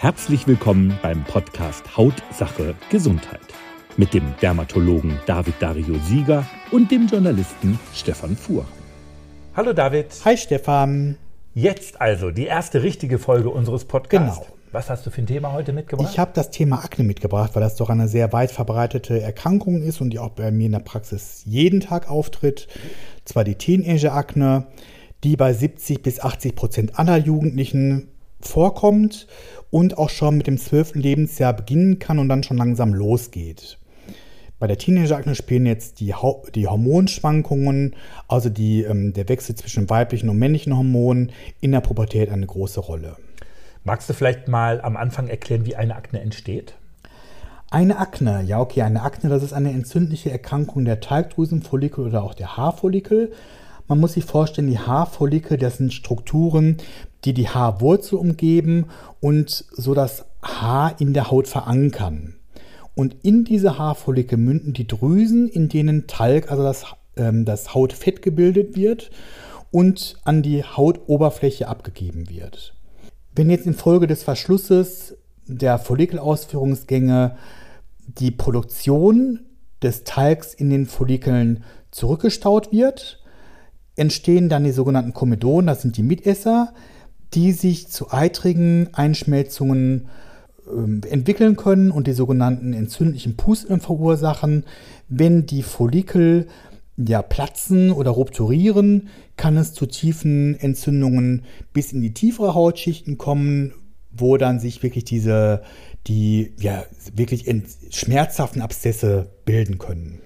Herzlich willkommen beim Podcast Hautsache Gesundheit mit dem Dermatologen David Dario Sieger und dem Journalisten Stefan Fuhr. Hallo David. Hi Stefan. Jetzt also die erste richtige Folge unseres Podcasts. Genau. Was hast du für ein Thema heute mitgebracht? Ich habe das Thema Akne mitgebracht, weil das doch eine sehr weit verbreitete Erkrankung ist und die auch bei mir in der Praxis jeden Tag auftritt. Zwar die Teenager-Akne, die bei 70 bis 80 Prozent aller Jugendlichen vorkommt und auch schon mit dem 12. Lebensjahr beginnen kann und dann schon langsam losgeht. Bei der Teenagerakne spielen jetzt die, die Hormonschwankungen, also die, ähm, der Wechsel zwischen weiblichen und männlichen Hormonen in der Pubertät eine große Rolle. Magst du vielleicht mal am Anfang erklären, wie eine Akne entsteht? Eine Akne, ja okay, eine Akne, das ist eine entzündliche Erkrankung der Talgdrüsenfollikel oder auch der Haarfollikel. Man muss sich vorstellen, die Haarfollikel, das sind Strukturen, die die Haarwurzel umgeben und so das Haar in der Haut verankern. Und in diese Haarfollikel münden die Drüsen, in denen Talg, also das, ähm, das Hautfett gebildet wird und an die Hautoberfläche abgegeben wird. Wenn jetzt infolge des Verschlusses der Follikelausführungsgänge die Produktion des Talgs in den Follikeln zurückgestaut wird, entstehen dann die sogenannten Komedonen, das sind die Mitesser, die sich zu eitrigen Einschmelzungen ähm, entwickeln können und die sogenannten entzündlichen Pusteln verursachen. Wenn die Follikel ja, platzen oder rupturieren, kann es zu tiefen Entzündungen bis in die tiefere Hautschichten kommen, wo dann sich wirklich diese, die ja wirklich schmerzhaften Abszesse bilden können.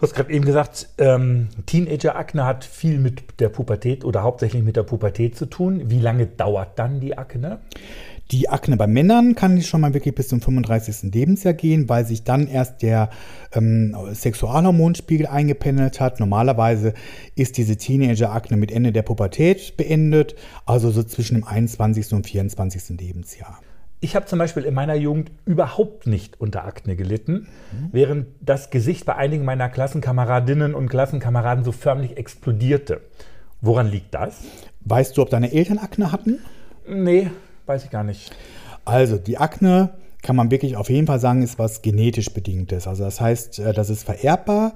Du hast gerade eben gesagt, ähm, Teenager-Akne hat viel mit der Pubertät oder hauptsächlich mit der Pubertät zu tun. Wie lange dauert dann die Akne? Die Akne bei Männern kann schon mal wirklich bis zum 35. Lebensjahr gehen, weil sich dann erst der ähm, Sexualhormonspiegel eingependelt hat. Normalerweise ist diese Teenager-Akne mit Ende der Pubertät beendet, also so zwischen dem 21. und 24. Lebensjahr. Ich habe zum Beispiel in meiner Jugend überhaupt nicht unter Akne gelitten, mhm. während das Gesicht bei einigen meiner Klassenkameradinnen und Klassenkameraden so förmlich explodierte. Woran liegt das? Weißt du, ob deine Eltern Akne hatten? Nee, Weiß ich gar nicht. Also die Akne kann man wirklich auf jeden Fall sagen, ist was genetisch bedingtes. Also das heißt, äh, das ist vererbbar.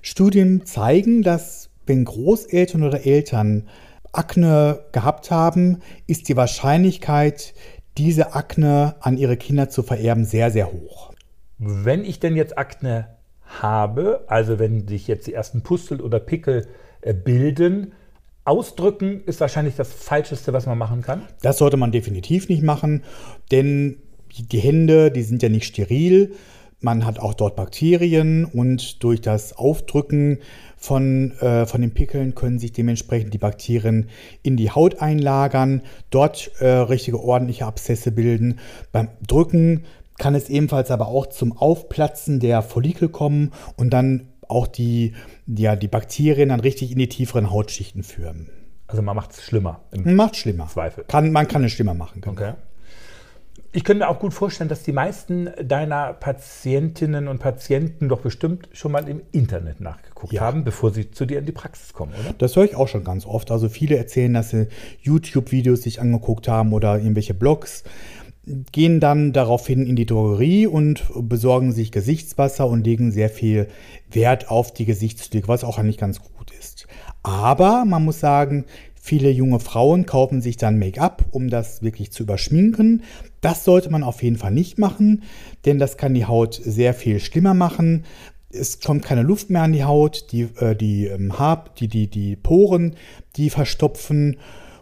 Studien zeigen, dass wenn Großeltern oder Eltern Akne gehabt haben, ist die Wahrscheinlichkeit, diese Akne an ihre Kinder zu vererben, sehr, sehr hoch. Wenn ich denn jetzt Akne habe, also wenn sich jetzt die ersten Pustel oder Pickel äh, bilden, Ausdrücken ist wahrscheinlich das Falscheste, was man machen kann. Das sollte man definitiv nicht machen, denn die Hände, die sind ja nicht steril. Man hat auch dort Bakterien und durch das Aufdrücken von, äh, von den Pickeln können sich dementsprechend die Bakterien in die Haut einlagern, dort äh, richtige ordentliche Abszesse bilden. Beim Drücken kann es ebenfalls aber auch zum Aufplatzen der Follikel kommen und dann auch die, ja, die Bakterien dann richtig in die tieferen Hautschichten führen. Also man macht es schlimmer. Macht schlimmer. Zweifel. Kann, man kann es schlimmer machen. Genau. Okay. Ich könnte mir auch gut vorstellen, dass die meisten deiner Patientinnen und Patienten doch bestimmt schon mal im Internet nachgeguckt ja. haben, bevor sie zu dir in die Praxis kommen, oder? Das höre ich auch schon ganz oft. Also viele erzählen, dass sie YouTube-Videos sich angeguckt haben oder irgendwelche Blogs gehen dann daraufhin in die Drogerie und besorgen sich Gesichtswasser und legen sehr viel Wert auf die Gesichtspflege, was auch eigentlich ganz gut ist. Aber man muss sagen, viele junge Frauen kaufen sich dann Make-up, um das wirklich zu überschminken. Das sollte man auf jeden Fall nicht machen, denn das kann die Haut sehr viel schlimmer machen. Es kommt keine Luft mehr an die Haut, die, äh, die, ähm, Haar, die, die, die Poren, die verstopfen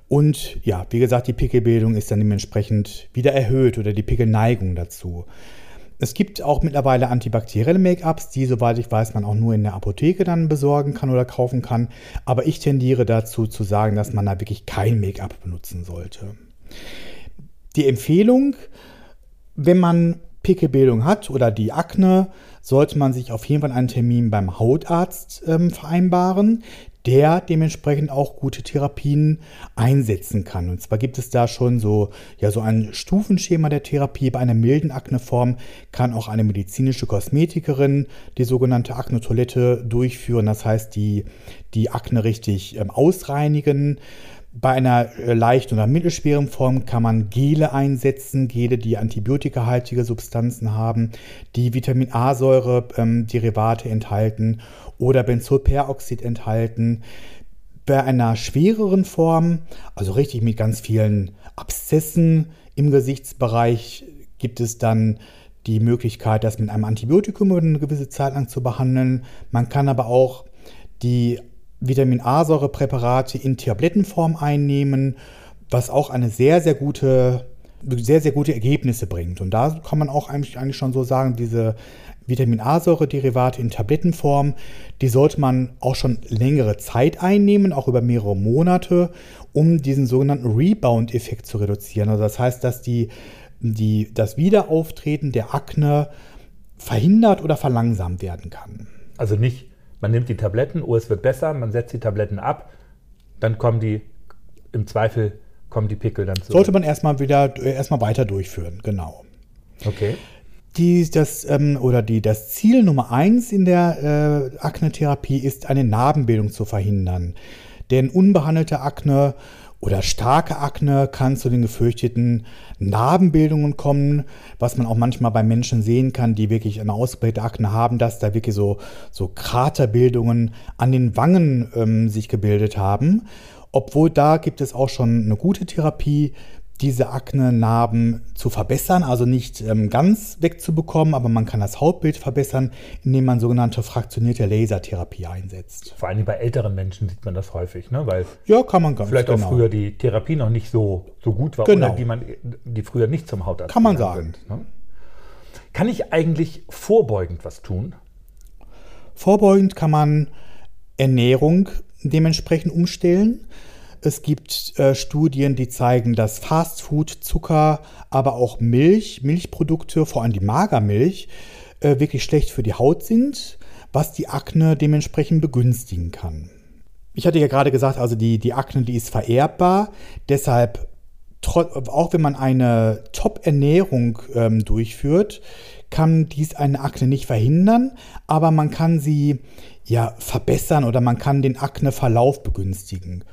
und ja, wie gesagt, die Pickelbildung ist dann dementsprechend wieder erhöht oder die Pickelneigung dazu. Es gibt auch mittlerweile antibakterielle Make-ups, die, soweit ich weiß, man auch nur in der Apotheke dann besorgen kann oder kaufen kann. Aber ich tendiere dazu zu sagen, dass man da wirklich kein Make-up benutzen sollte. Die Empfehlung, wenn man Pickelbildung hat oder die Akne, sollte man sich auf jeden Fall einen Termin beim Hautarzt ähm, vereinbaren, der dementsprechend auch gute Therapien einsetzen kann. Und zwar gibt es da schon so, ja, so ein Stufenschema der Therapie. Bei einer milden Akneform kann auch eine medizinische Kosmetikerin die sogenannte Akne-Toilette durchführen. Das heißt, die, die Akne richtig ähm, ausreinigen. Bei einer äh, leichten oder mittelschweren Form kann man Gele einsetzen, Gele, die antibiotikahaltige Substanzen haben, die Vitamin A-Säure-Derivate ähm, enthalten oder Benzolperoxid enthalten. Bei einer schwereren Form, also richtig mit ganz vielen Abszessen im Gesichtsbereich, gibt es dann die Möglichkeit, das mit einem Antibiotikum eine gewisse Zeit lang zu behandeln. Man kann aber auch die Vitamin A-Säurepräparate in Tablettenform einnehmen, was auch eine sehr, sehr gute, sehr, sehr gute Ergebnisse bringt. Und da kann man auch eigentlich, eigentlich schon so sagen, diese Vitamin A-Säure-Derivate in Tablettenform, die sollte man auch schon längere Zeit einnehmen, auch über mehrere Monate, um diesen sogenannten Rebound-Effekt zu reduzieren. Also das heißt, dass die die, das Wiederauftreten der Akne verhindert oder verlangsamt werden kann. Also nicht, man nimmt die Tabletten, oh, es wird besser, man setzt die Tabletten ab, dann kommen die, im Zweifel kommen die Pickel dann zurück. Sollte man erstmal wieder, erstmal weiter durchführen, genau. Okay. Die, das, ähm, oder die, das Ziel Nummer eins in der äh, Akne-Therapie ist, eine Narbenbildung zu verhindern. Denn unbehandelte Akne oder starke Akne kann zu den gefürchteten Narbenbildungen kommen, was man auch manchmal bei Menschen sehen kann, die wirklich eine ausgeprägte Akne haben, dass da wirklich so, so Kraterbildungen an den Wangen ähm, sich gebildet haben. Obwohl da gibt es auch schon eine gute Therapie, diese Akne-Narben zu verbessern, also nicht ähm, ganz wegzubekommen, aber man kann das Hautbild verbessern, indem man sogenannte fraktionierte Lasertherapie einsetzt. Vor allem bei älteren Menschen sieht man das häufig, ne? weil ja, kann man ganz vielleicht genau. auch früher die Therapie noch nicht so, so gut war genau. oder die, man, die früher nicht zum Hautarzt Kann man sagen. Sind, ne? Kann ich eigentlich vorbeugend was tun? Vorbeugend kann man Ernährung dementsprechend umstellen. Es gibt äh, Studien, die zeigen, dass Fastfood, Zucker, aber auch Milch, Milchprodukte, vor allem die Magermilch, äh, wirklich schlecht für die Haut sind, was die Akne dementsprechend begünstigen kann. Ich hatte ja gerade gesagt, also die, die Akne, die ist vererbbar. Deshalb, auch wenn man eine Top-Ernährung ähm, durchführt, kann dies eine Akne nicht verhindern, aber man kann sie ja verbessern oder man kann den Akneverlauf begünstigen.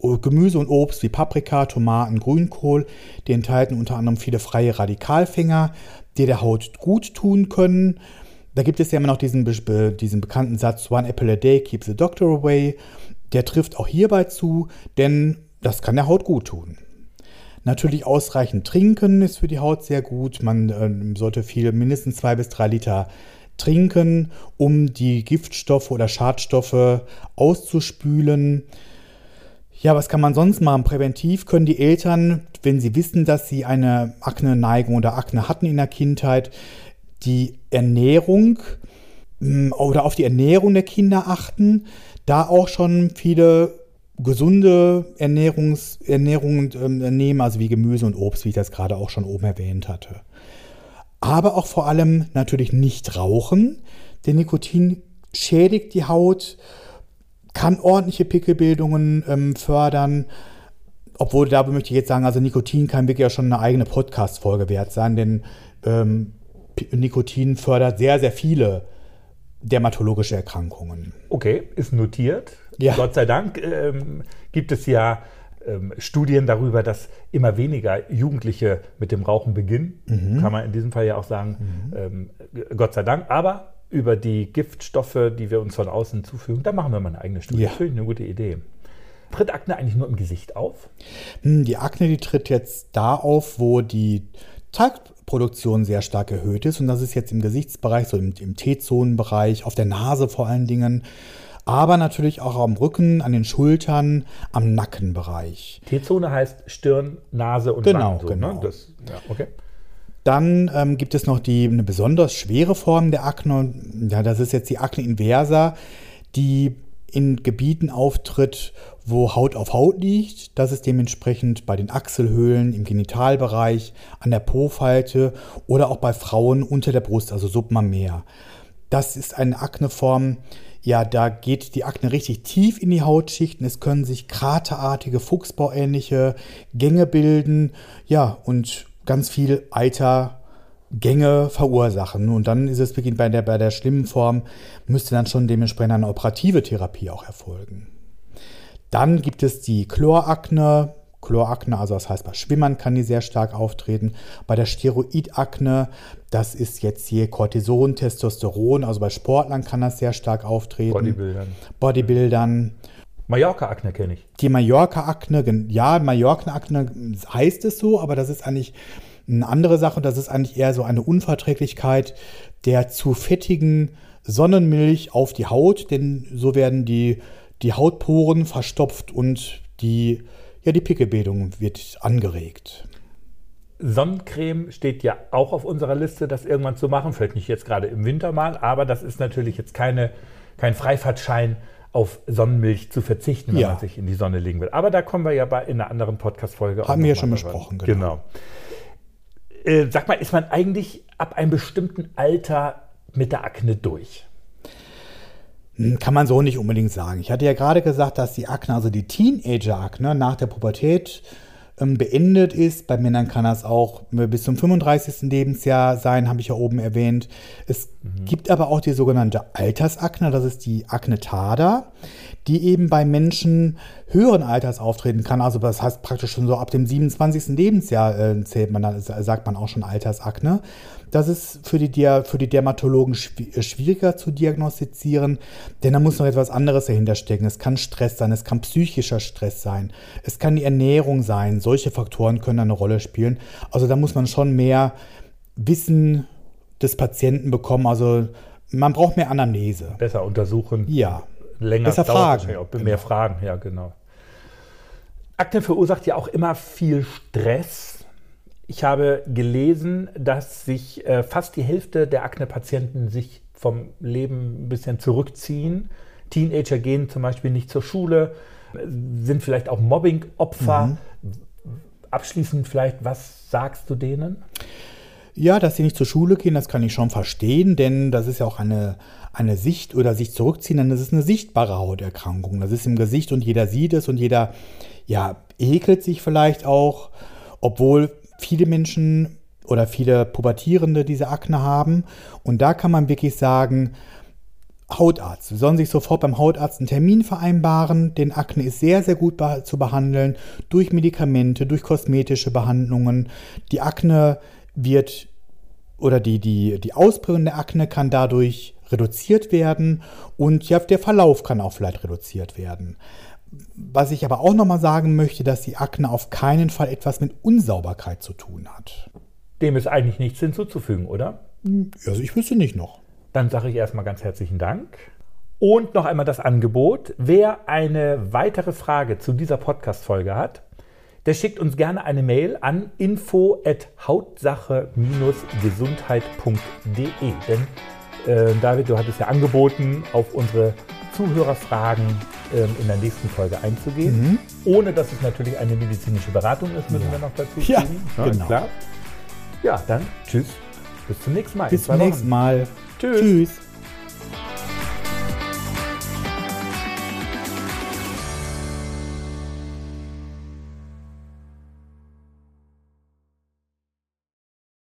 Gemüse und Obst wie Paprika, Tomaten, Grünkohl, die enthalten unter anderem viele freie Radikalfänger, die der Haut gut tun können. Da gibt es ja immer noch diesen, diesen bekannten Satz, One Apple a Day keeps the doctor away. Der trifft auch hierbei zu, denn das kann der Haut gut tun. Natürlich ausreichend trinken ist für die Haut sehr gut. Man äh, sollte viel, mindestens zwei bis drei Liter trinken, um die Giftstoffe oder Schadstoffe auszuspülen. Ja, was kann man sonst machen? Präventiv können die Eltern, wenn sie wissen, dass sie eine Akne-Neigung oder Akne hatten in der Kindheit, die Ernährung mm, oder auf die Ernährung der Kinder achten, da auch schon viele gesunde Ernährungs Ernährungen ähm, nehmen, also wie Gemüse und Obst, wie ich das gerade auch schon oben erwähnt hatte. Aber auch vor allem natürlich nicht rauchen, denn Nikotin schädigt die Haut kann ordentliche Pickelbildungen ähm, fördern. Obwohl, da möchte ich jetzt sagen, also Nikotin kann wirklich ja schon eine eigene Podcast-Folge wert sein, denn ähm, Nikotin fördert sehr, sehr viele dermatologische Erkrankungen. Okay, ist notiert. Ja. Gott sei Dank ähm, gibt es ja ähm, Studien darüber, dass immer weniger Jugendliche mit dem Rauchen beginnen. Mhm. Kann man in diesem Fall ja auch sagen, mhm. ähm, Gott sei Dank. Aber über die Giftstoffe, die wir uns von außen zufügen. Da machen wir mal eine eigene Studie. Ja. Das finde ich eine gute Idee. Tritt Akne eigentlich nur im Gesicht auf? Hm, die Akne, die tritt jetzt da auf, wo die Talgproduktion sehr stark erhöht ist. Und das ist jetzt im Gesichtsbereich, so im, im T-Zonenbereich, auf der Nase vor allen Dingen. Aber natürlich auch am Rücken, an den Schultern, am Nackenbereich. T-Zone heißt Stirn, Nase und genau, Wangen. So, genau. Ne? Das, ja, okay. Dann ähm, gibt es noch die, eine besonders schwere Form der Akne. Ja, das ist jetzt die Akne inversa, die in Gebieten auftritt, wo Haut auf Haut liegt. Das ist dementsprechend bei den Achselhöhlen, im Genitalbereich, an der Po-Falte oder auch bei Frauen unter der Brust, also submamär. Das ist eine Akneform, ja, da geht die Akne richtig tief in die Hautschichten. Es können sich kraterartige, fuchsbauähnliche Gänge bilden. Ja, und ganz viel Eitergänge verursachen. Und dann ist es bei der, bei der schlimmen Form, müsste dann schon dementsprechend eine operative Therapie auch erfolgen. Dann gibt es die Chlorakne. Chlorakne, also das heißt, bei Schwimmern kann die sehr stark auftreten. Bei der Steroidakne, das ist jetzt hier Cortison, Testosteron, also bei Sportlern kann das sehr stark auftreten. Bodybuildern. Bodybuildern. Mallorca-Akne kenne ich. Die Mallorca-Akne, ja, Mallorca-Akne heißt es so, aber das ist eigentlich eine andere Sache. Das ist eigentlich eher so eine Unverträglichkeit der zu fettigen Sonnenmilch auf die Haut, denn so werden die, die Hautporen verstopft und die, ja, die Pickelbildung wird angeregt. Sonnencreme steht ja auch auf unserer Liste, das irgendwann zu machen. Vielleicht nicht jetzt gerade im Winter mal, aber das ist natürlich jetzt keine, kein Freifahrtschein, auf Sonnenmilch zu verzichten, wenn Ja. man sich in die Sonne legen will. Aber da kommen wir ja bei, in einer anderen Podcast-Folge. auch Haben wir ja schon besprochen, genau. Genau. Äh, sag mal, ist man eigentlich ab einem bestimmten Alter mit der Akne durch? Hm, Kann man so nicht unbedingt sagen. Ich hatte ja gerade gesagt, dass die Akne, also die Teenager-Akne nach der Pubertät beendet ist. Bei Männern kann das auch äh, bis zum 35. Lebensjahr sein, habe ich ja oben erwähnt. Es gibt aber auch die sogenannte Altersakne, das ist die Akne tada, die eben bei Menschen höheren Alters auftreten kann. Also das heißt praktisch schon so ab dem 27. Lebensjahr äh, zählt man, sagt man auch schon Altersakne. Das ist für die, für die Dermatologen äh, schwieriger zu diagnostizieren, denn da muss noch etwas anderes dahinter stecken. Es kann Stress sein, es kann psychischer Stress sein, es kann die Ernährung sein. Solche Faktoren können eine Rolle spielen. Also da muss man schon mehr Wissen des Patienten bekommen. Also man braucht mehr Anamnese. Besser untersuchen. Ja. länger Besser dauert fragen. Auch, Genau. Mehr Fragen, ja, genau. Akne verursacht ja auch immer viel Stress. Ich habe gelesen, dass sich äh, fast die Hälfte der Akne-Patienten sich vom Leben ein bisschen zurückziehen. Teenager gehen zum Beispiel nicht zur Schule, sind vielleicht auch Mobbing-Opfer. Abschließend vielleicht, was sagst du denen? Ja, dass sie nicht zur Schule gehen, das kann ich schon verstehen, denn das ist ja auch eine, eine Sicht oder sich zurückziehen, denn das ist eine sichtbare Hauterkrankung. Das ist im Gesicht und jeder sieht es und jeder, ja, ekelt sich vielleicht auch, obwohl viele Menschen oder viele Pubertierende diese Akne haben. Und da kann man wirklich sagen, Hautarzt. Sie sollen sich sofort beim Hautarzt einen Termin vereinbaren, denn Akne ist sehr, sehr gut zu behandeln durch Medikamente, durch kosmetische Behandlungen. Die Akne wird oder die, die, die Ausprägung der Akne kann dadurch reduziert werden und ja, der Verlauf kann auch vielleicht reduziert werden. Was ich aber auch nochmal sagen möchte, dass die Akne auf keinen Fall etwas mit Unsauberkeit zu tun hat. Dem ist eigentlich nichts hinzuzufügen, oder? Also ich wüsste nicht noch. Dann sage ich erstmal ganz herzlichen Dank. Und noch einmal das Angebot. Wer eine weitere Frage zu dieser Podcast-Folge hat, der schickt uns gerne eine Mail an info.hautsache-gesundheit.de. Denn äh, David, du hattest ja angeboten, auf unsere Zuhörerfragen ähm, in der nächsten Folge einzugehen. Ohne dass es natürlich eine medizinische Beratung ist, müssen wir noch dazu Ja, fügen. genau. Klar. Ja, dann tschüss. Bis zum nächsten Mal. Bis zum nächsten Mal. Tschüss. Tschüss.